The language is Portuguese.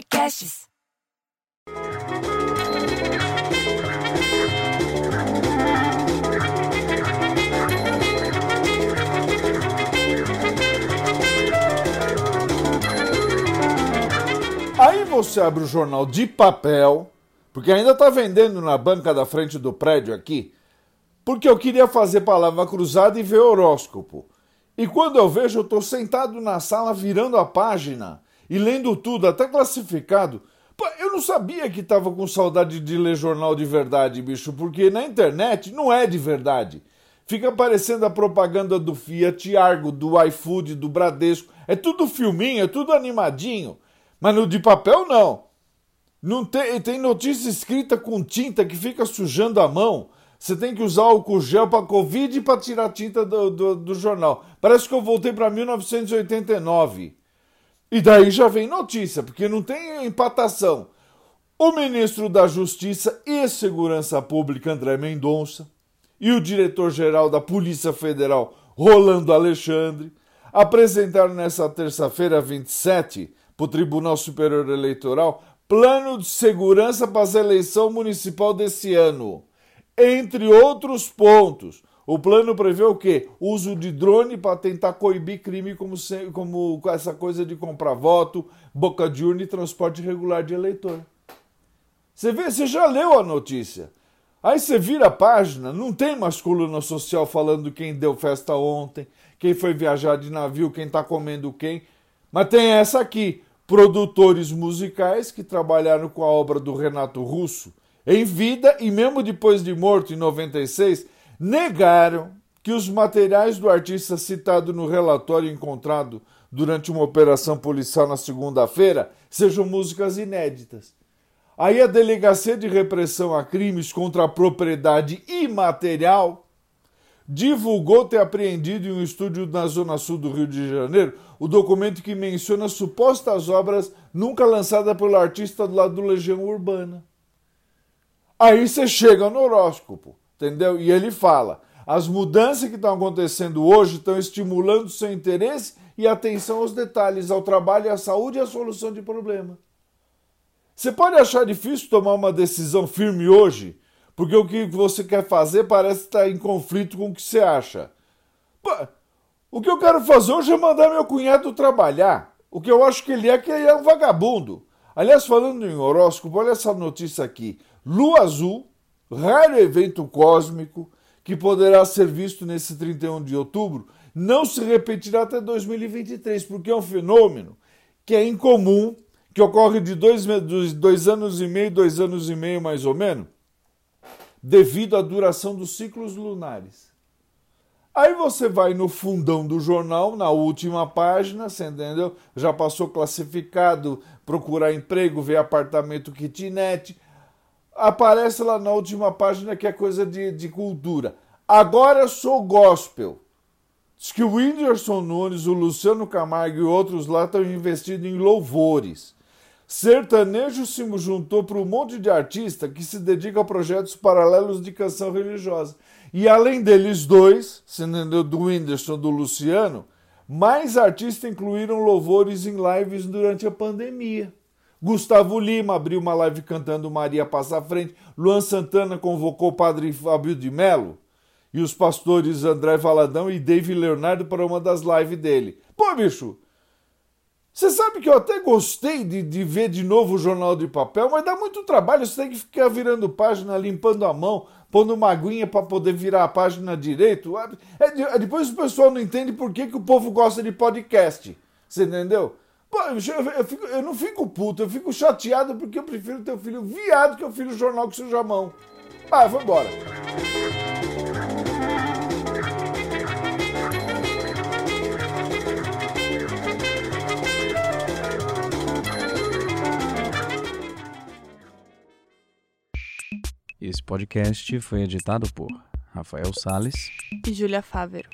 Podcasts. Aí você abre o jornal de papel, porque ainda está vendendo na banca da frente do prédio aqui, porque eu queria fazer palavra cruzada e ver horóscopo. E quando eu vejo, eu estou sentado na sala virando a página e lendo tudo, até classificado. Eu não sabia que estava com saudade de ler jornal de verdade, bicho, porque na internet não é de verdade. Fica aparecendo a propaganda do Fiat Argo, do iFood, do Bradesco. É tudo filminho, é tudo animadinho. Mas no de papel, não. Não tem, tem notícia escrita com tinta que fica sujando a mão. Você tem que usar álcool gel para Covid e para tirar tinta do, do, do, jornal. Parece que eu voltei para 1989. E daí já vem notícia, porque não tem empatação. O ministro da Justiça e Segurança Pública, André Mendonça, e o diretor-geral da Polícia Federal, Rolando Alexandre, apresentaram nesta terça-feira, 27, para o Tribunal Superior Eleitoral plano de segurança para a eleição municipal desse ano. Entre outros pontos, o plano prevê o quê? Uso de drone para tentar coibir crime como, como essa coisa de comprar voto, boca de urna e transporte regular de eleitor. Você vê, você já leu a notícia. Aí você vira a página, não tem mais coluna social falando quem deu festa ontem, quem foi viajar de navio, quem está comendo quem. Mas tem essa aqui produtores musicais que trabalharam com a obra do Renato Russo em vida e mesmo depois de morto em 96, negaram que os materiais do artista citado no relatório encontrado durante uma operação policial na segunda-feira sejam músicas inéditas. Aí a Delegacia de Repressão a Crimes contra a Propriedade Imaterial divulgou ter apreendido em um estúdio na zona sul do Rio de Janeiro o documento que menciona supostas obras nunca lançadas pelo artista do lado do Legião Urbana. Aí você chega no horóscopo, entendeu? E ele fala: as mudanças que estão acontecendo hoje estão estimulando seu interesse e atenção aos detalhes, ao trabalho, à saúde e à solução de problemas. Você pode achar difícil tomar uma decisão firme hoje, porque o que você quer fazer parece estar em conflito com o que você acha. O que eu quero fazer hoje é mandar meu cunhado trabalhar. O que eu acho que ele é que ele é um vagabundo. Aliás, falando em horóscopo, olha essa notícia aqui. Lua azul, raro evento cósmico que poderá ser visto nesse 31 de outubro, não se repetirá até 2023, porque é um fenômeno que é incomum, que ocorre de dois, dois anos e meio, dois anos e meio mais ou menos, devido à duração dos ciclos lunares. Aí você vai no fundão do jornal, na última página, você entendeu? Já passou classificado, procurar emprego, ver apartamento kitnet. Aparece lá na última página que é coisa de, de cultura. Agora sou gospel. Diz que o Whindersson Nunes, o Luciano Camargo e outros lá estão investindo em louvores. Sertanejo se juntou para um monte de artista que se dedica a projetos paralelos de canção religiosa. E além deles dois, sendo do Whindersson do Luciano, mais artistas incluíram louvores em lives durante a pandemia. Gustavo Lima abriu uma live cantando Maria Passa à Frente. Luan Santana convocou o padre Fábio de Melo e os pastores André Valadão e Dave Leonardo para uma das lives dele. Pô, bicho, você sabe que eu até gostei de, de, ver de novo o jornal de papel, mas dá muito trabalho. Você tem que ficar virando página, limpando a mão, pondo uma aguinha para poder virar a página direito. É, é, depois o pessoal não entende por que, que o povo gosta de podcast. Você entendeu? Pô, eu, eu, fico, eu, não fico puto, eu fico chateado porque eu prefiro ter um filho viado que o filho jornal que suja a mão. Ah, vou embora. Esse podcast foi editado por Rafael Sales e Júlia Fávero.